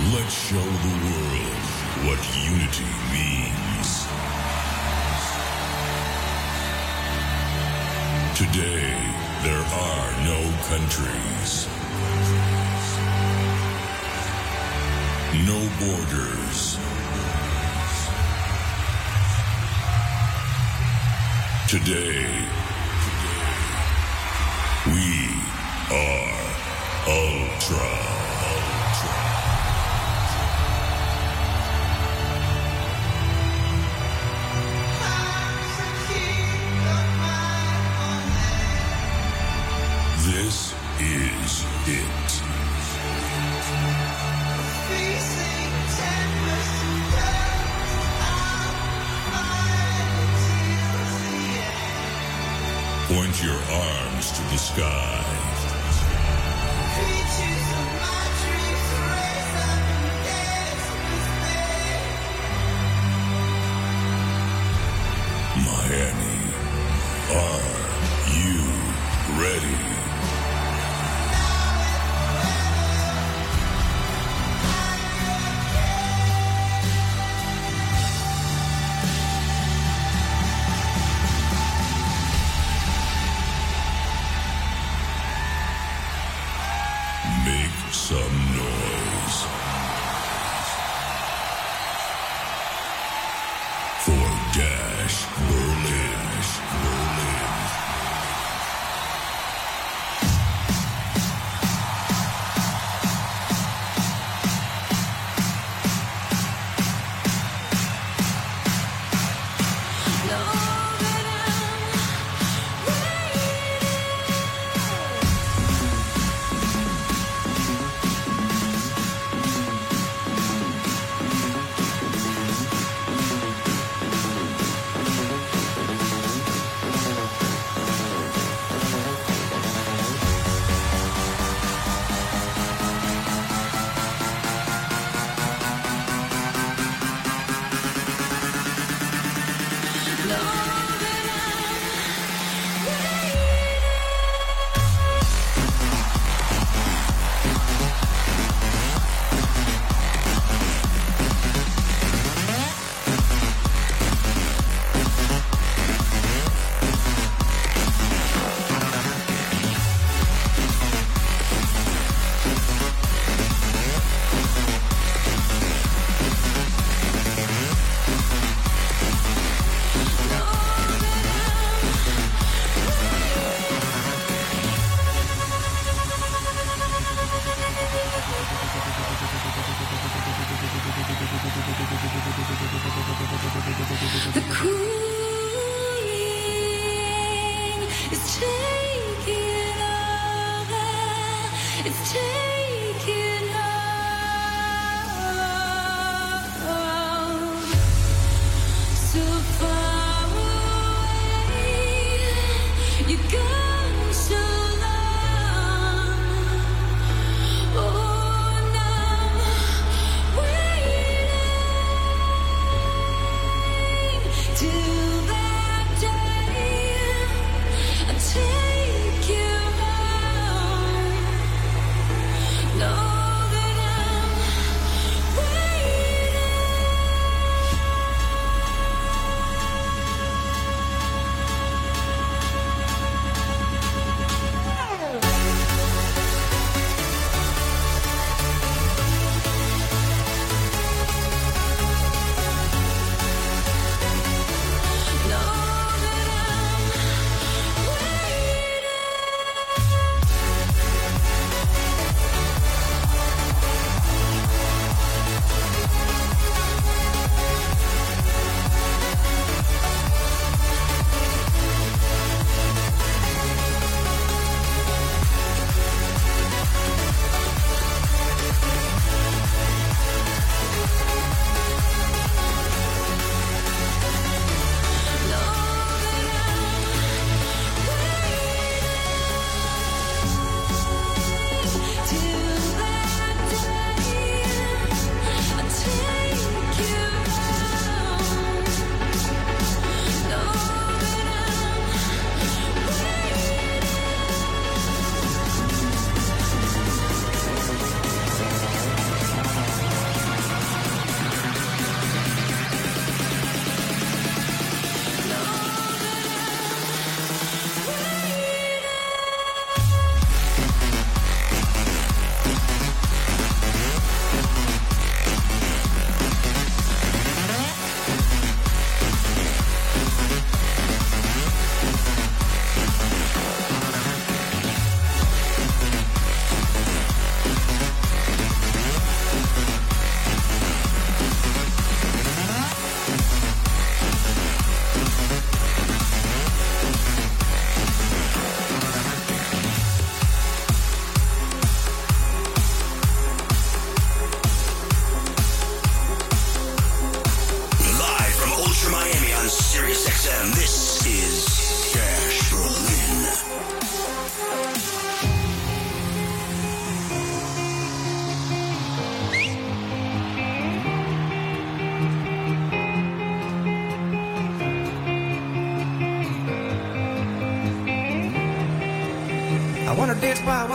Let's show the world what unity means. Today, there are no countries, no borders. Today, we are Ultra. sky.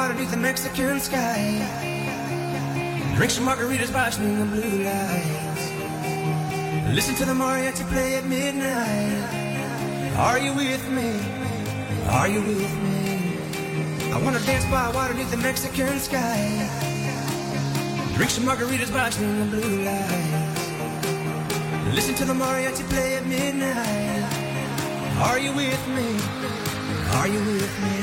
underneath the Mexican sky. Drink some margaritas watching the blue lights. Listen to the mariachi play at midnight. Are you with me? Are you with me? I wanna dance by water beneath the Mexican sky. Drink some margaritas watching the blue lights. Listen to the mariachi play at midnight. Are you with me? Are you with me?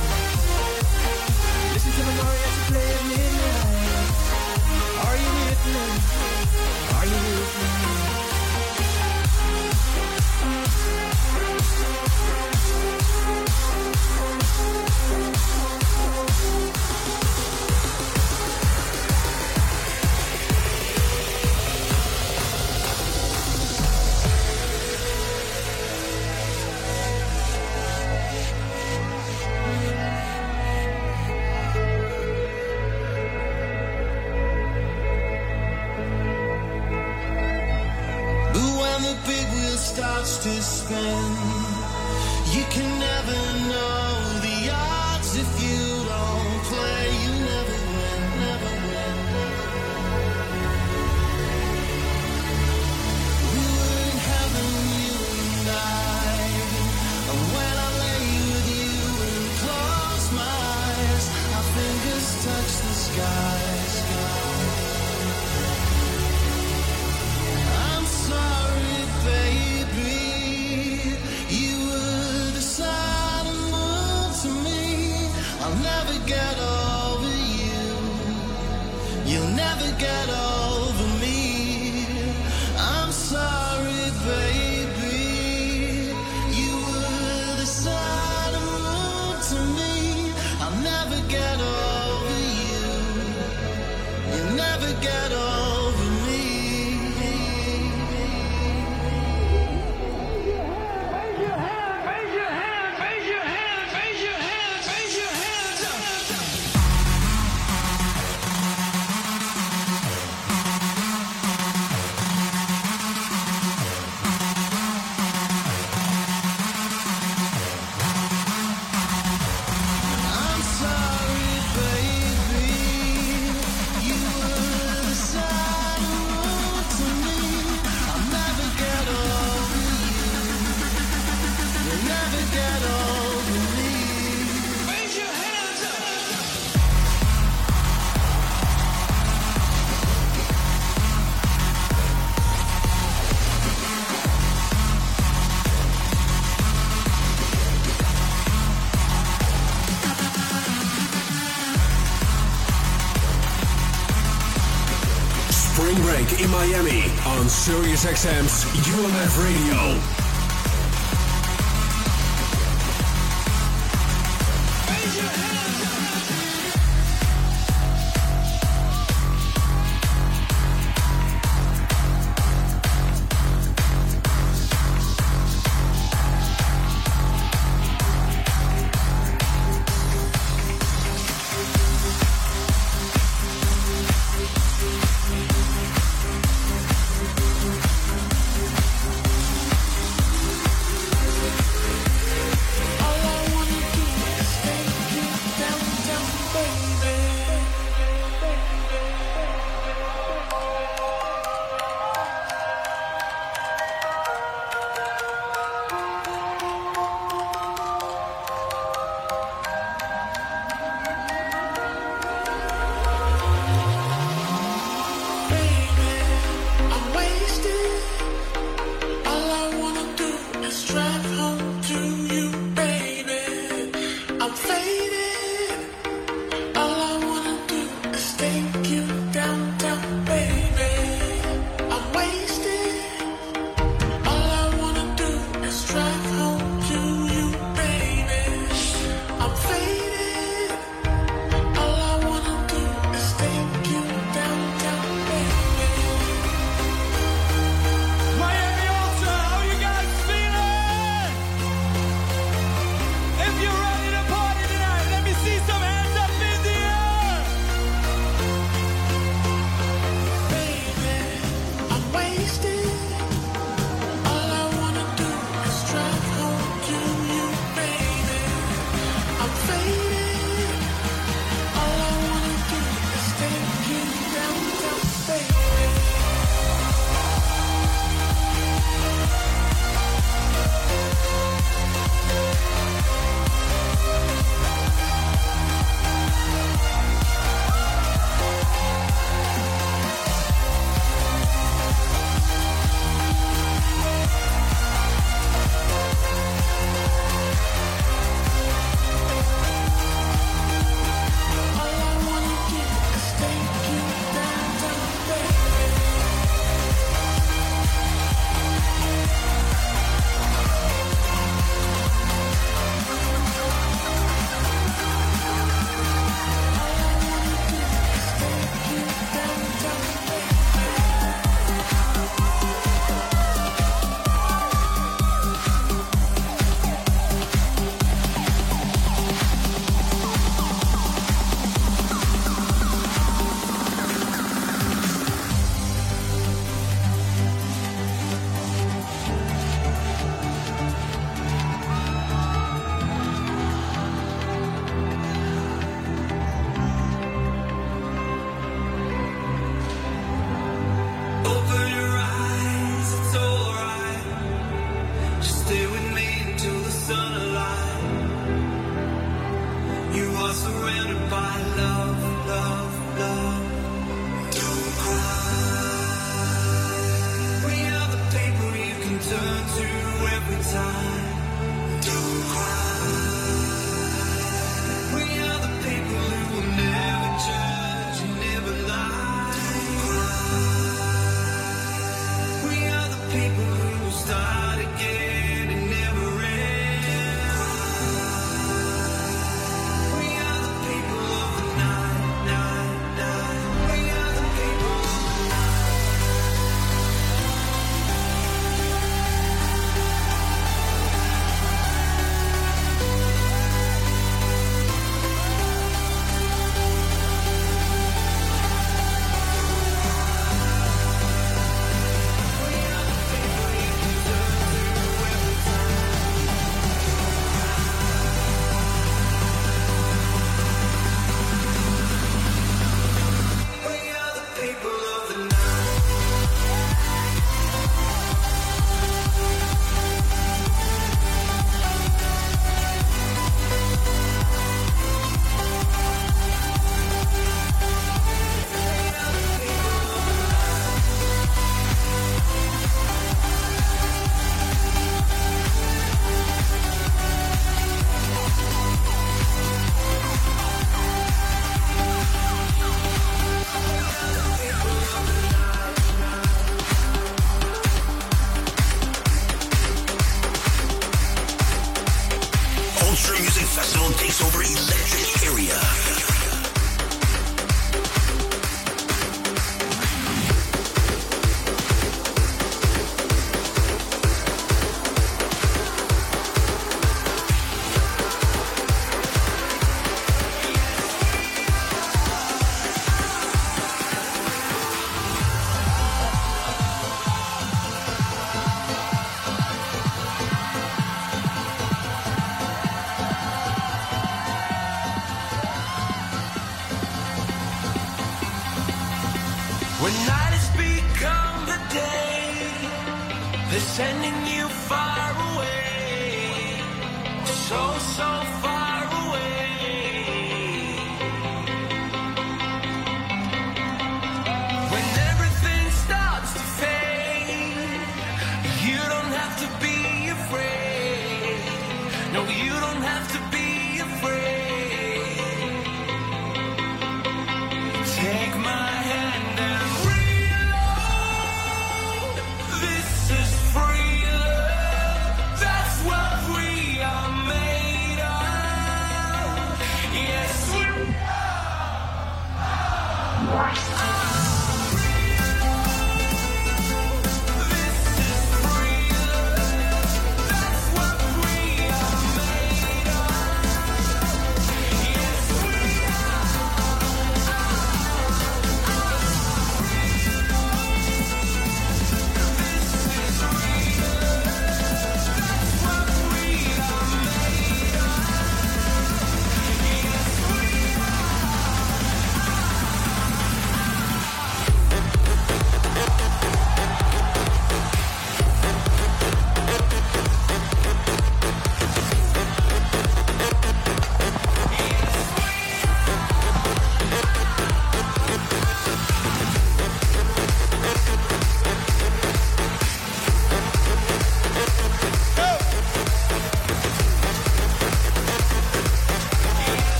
SiriusXM's XM's UMF Radio.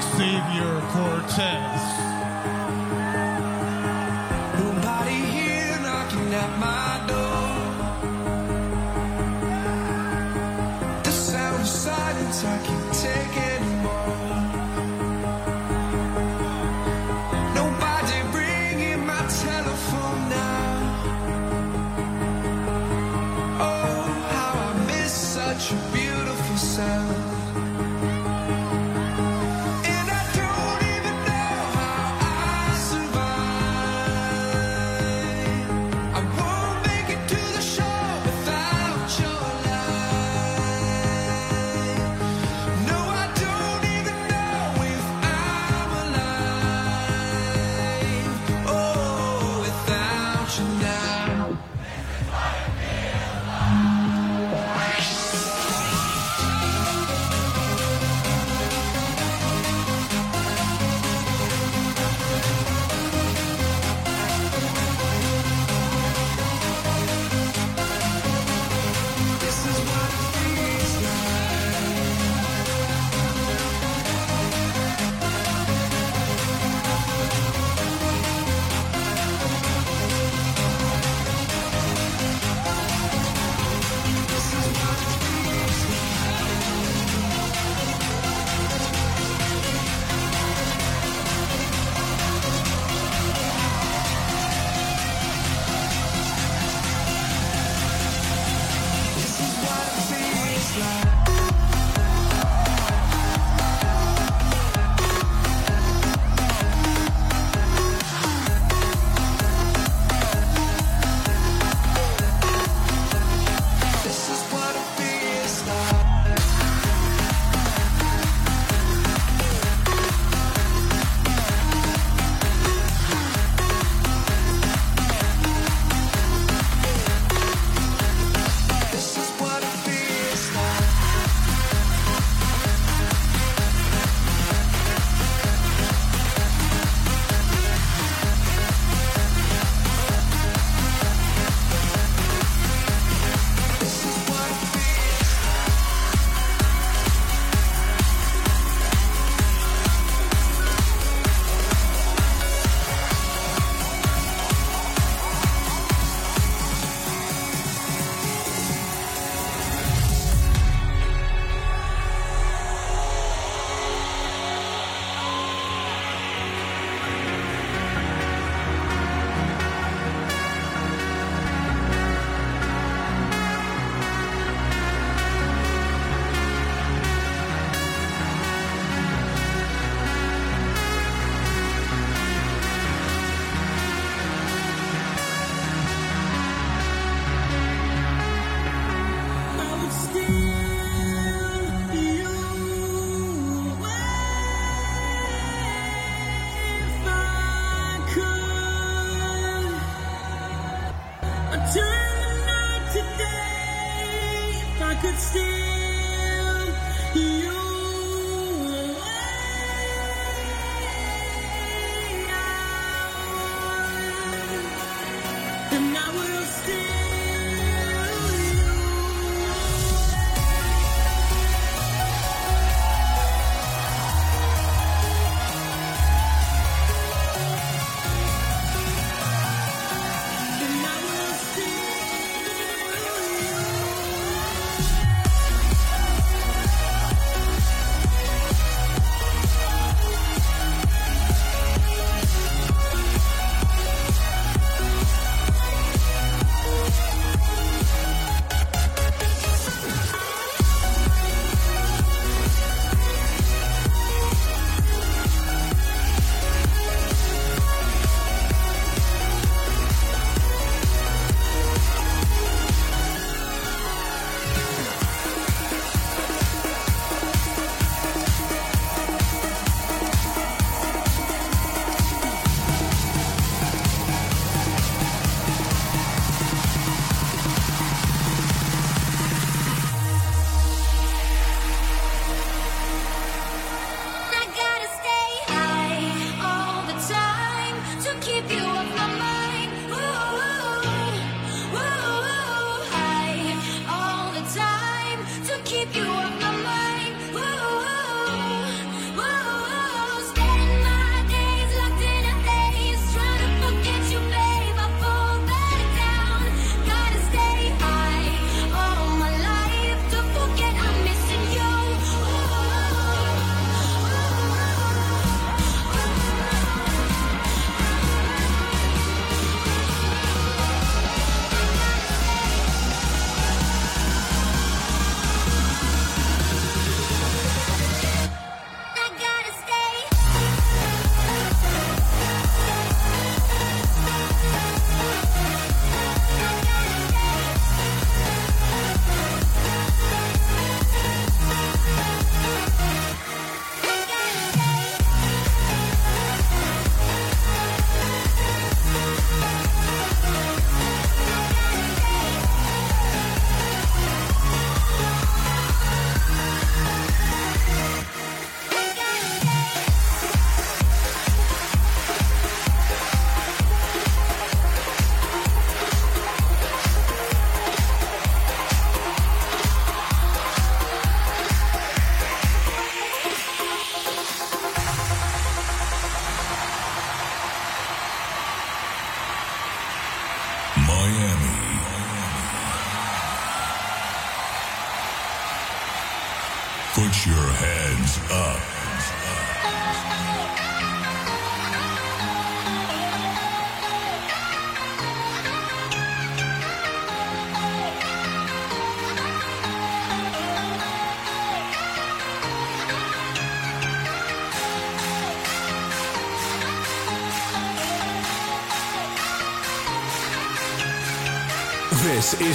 Xavier Cortez.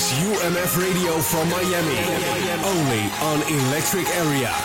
is UMF Radio from Miami. Only on Electric Area.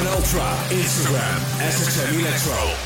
Ultra. Instagram, SSM Electro.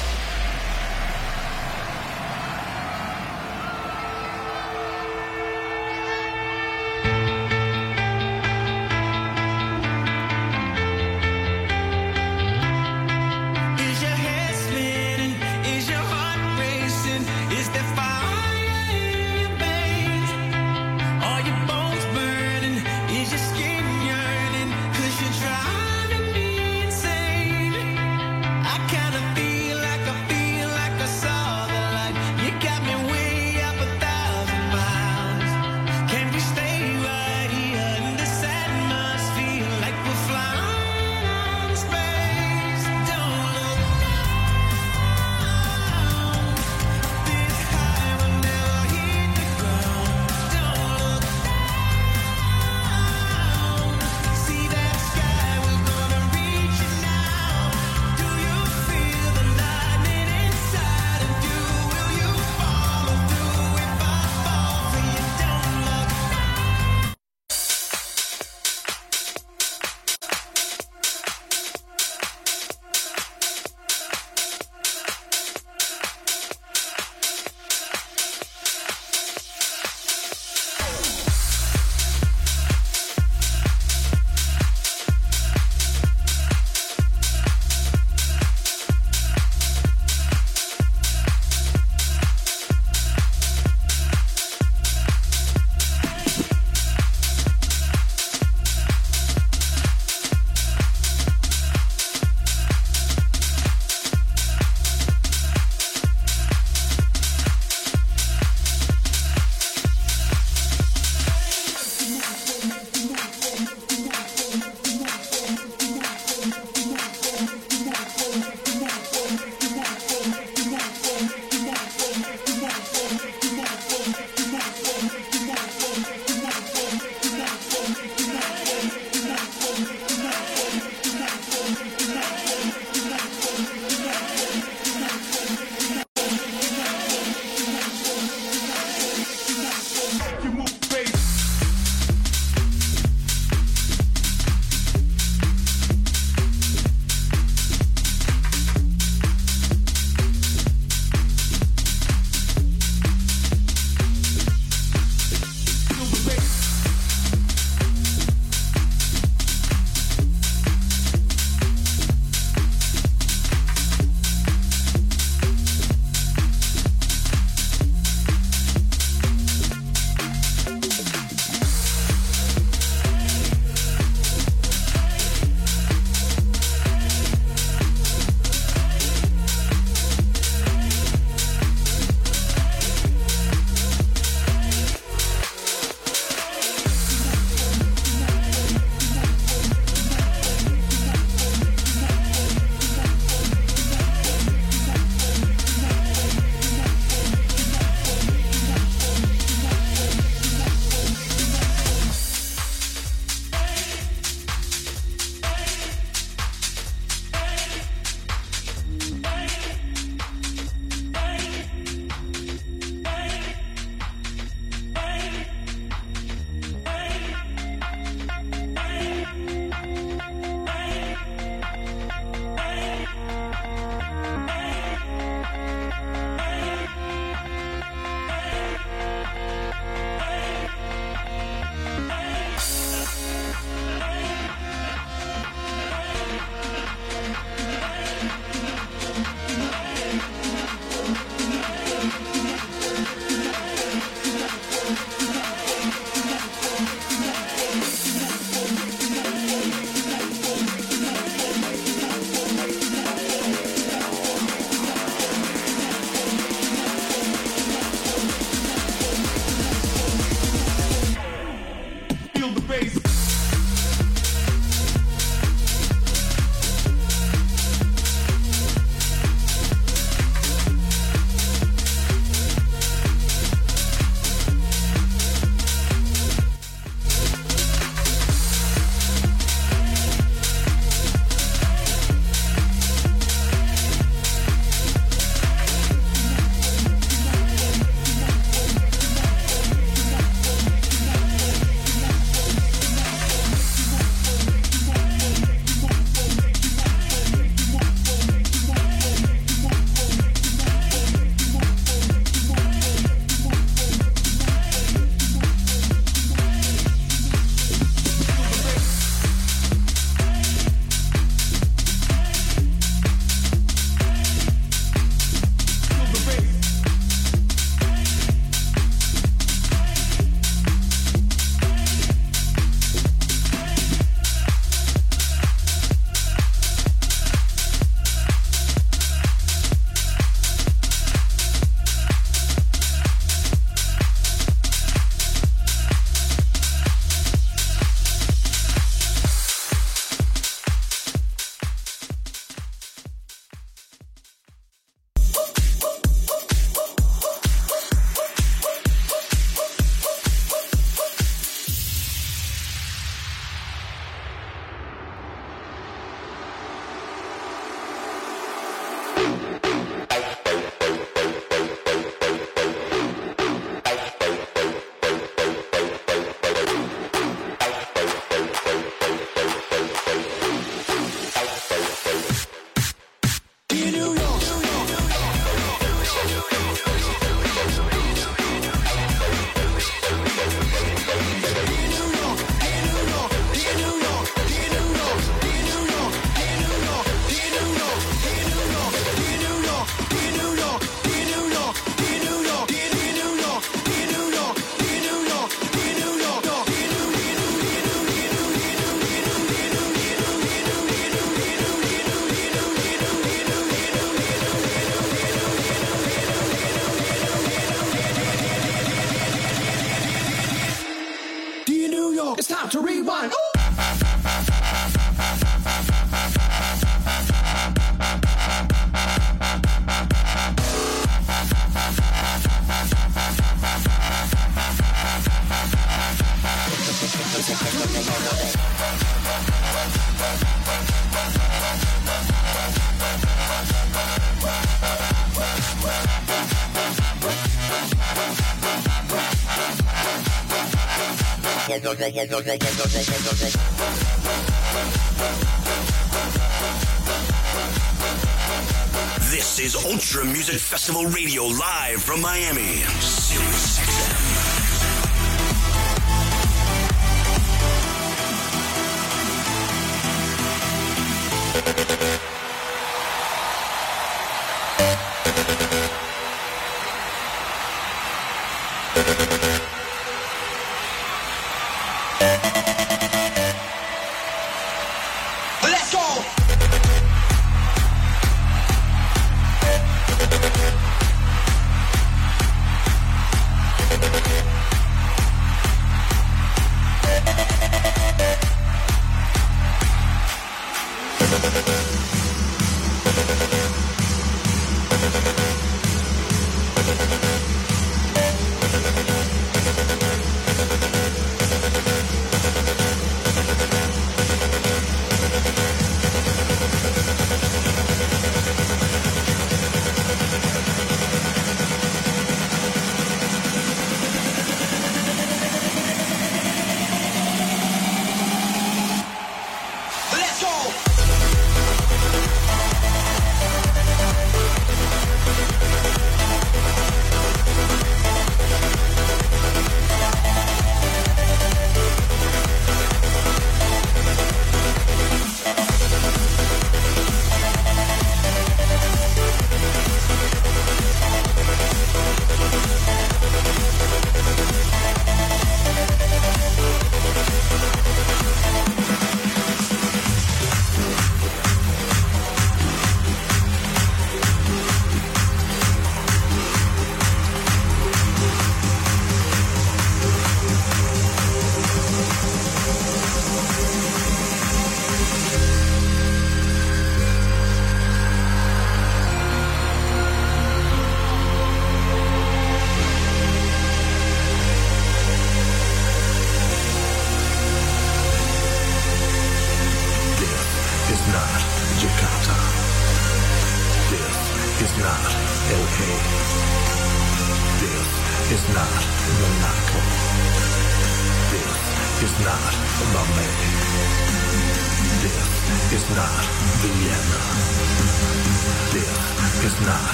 This is Ultra Music Festival Radio live from Miami. XM.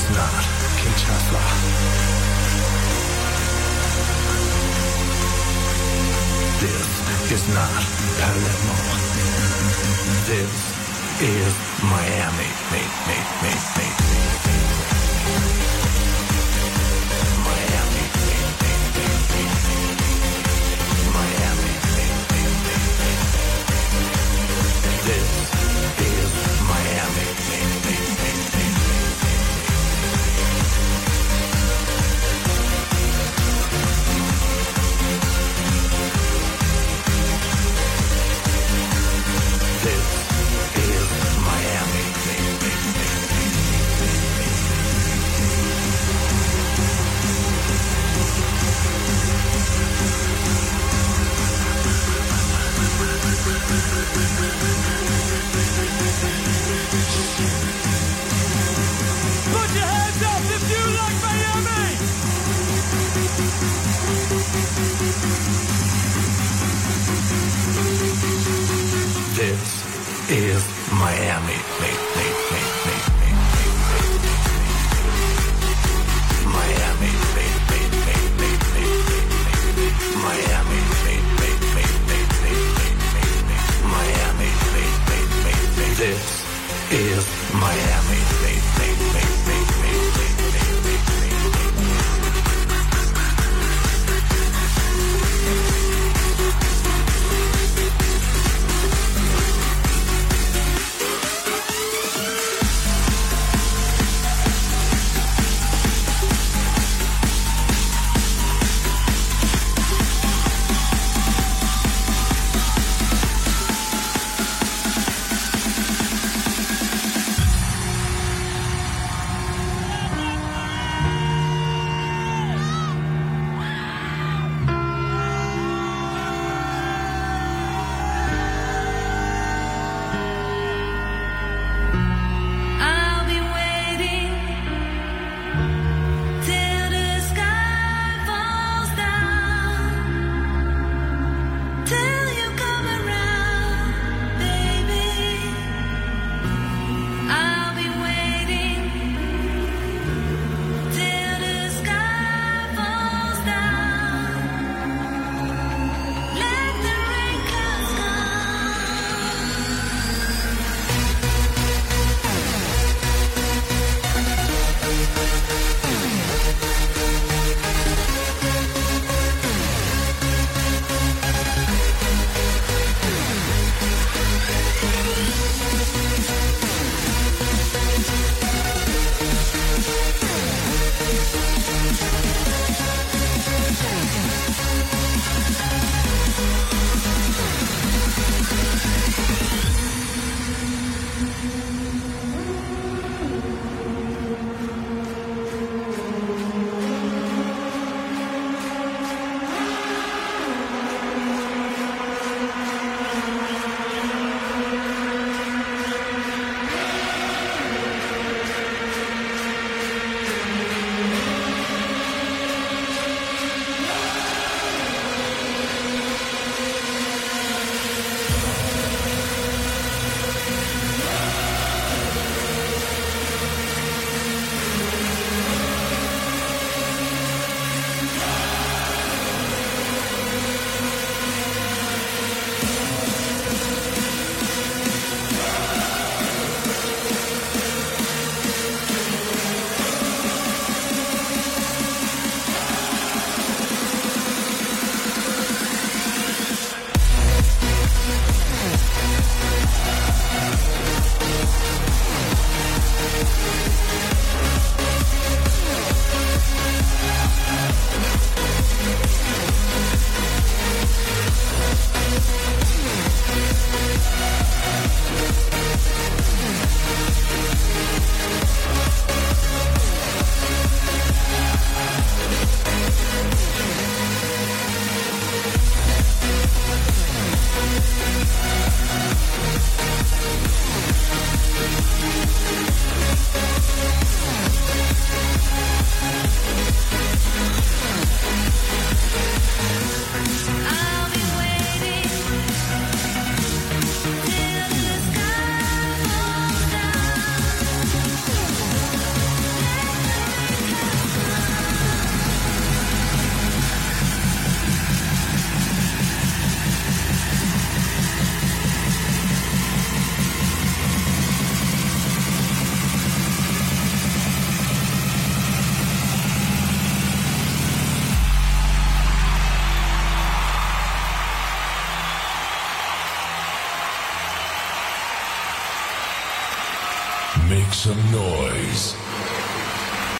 is not Kinshasa. This is not Palermo. This is Miami. Mate, mate, mate,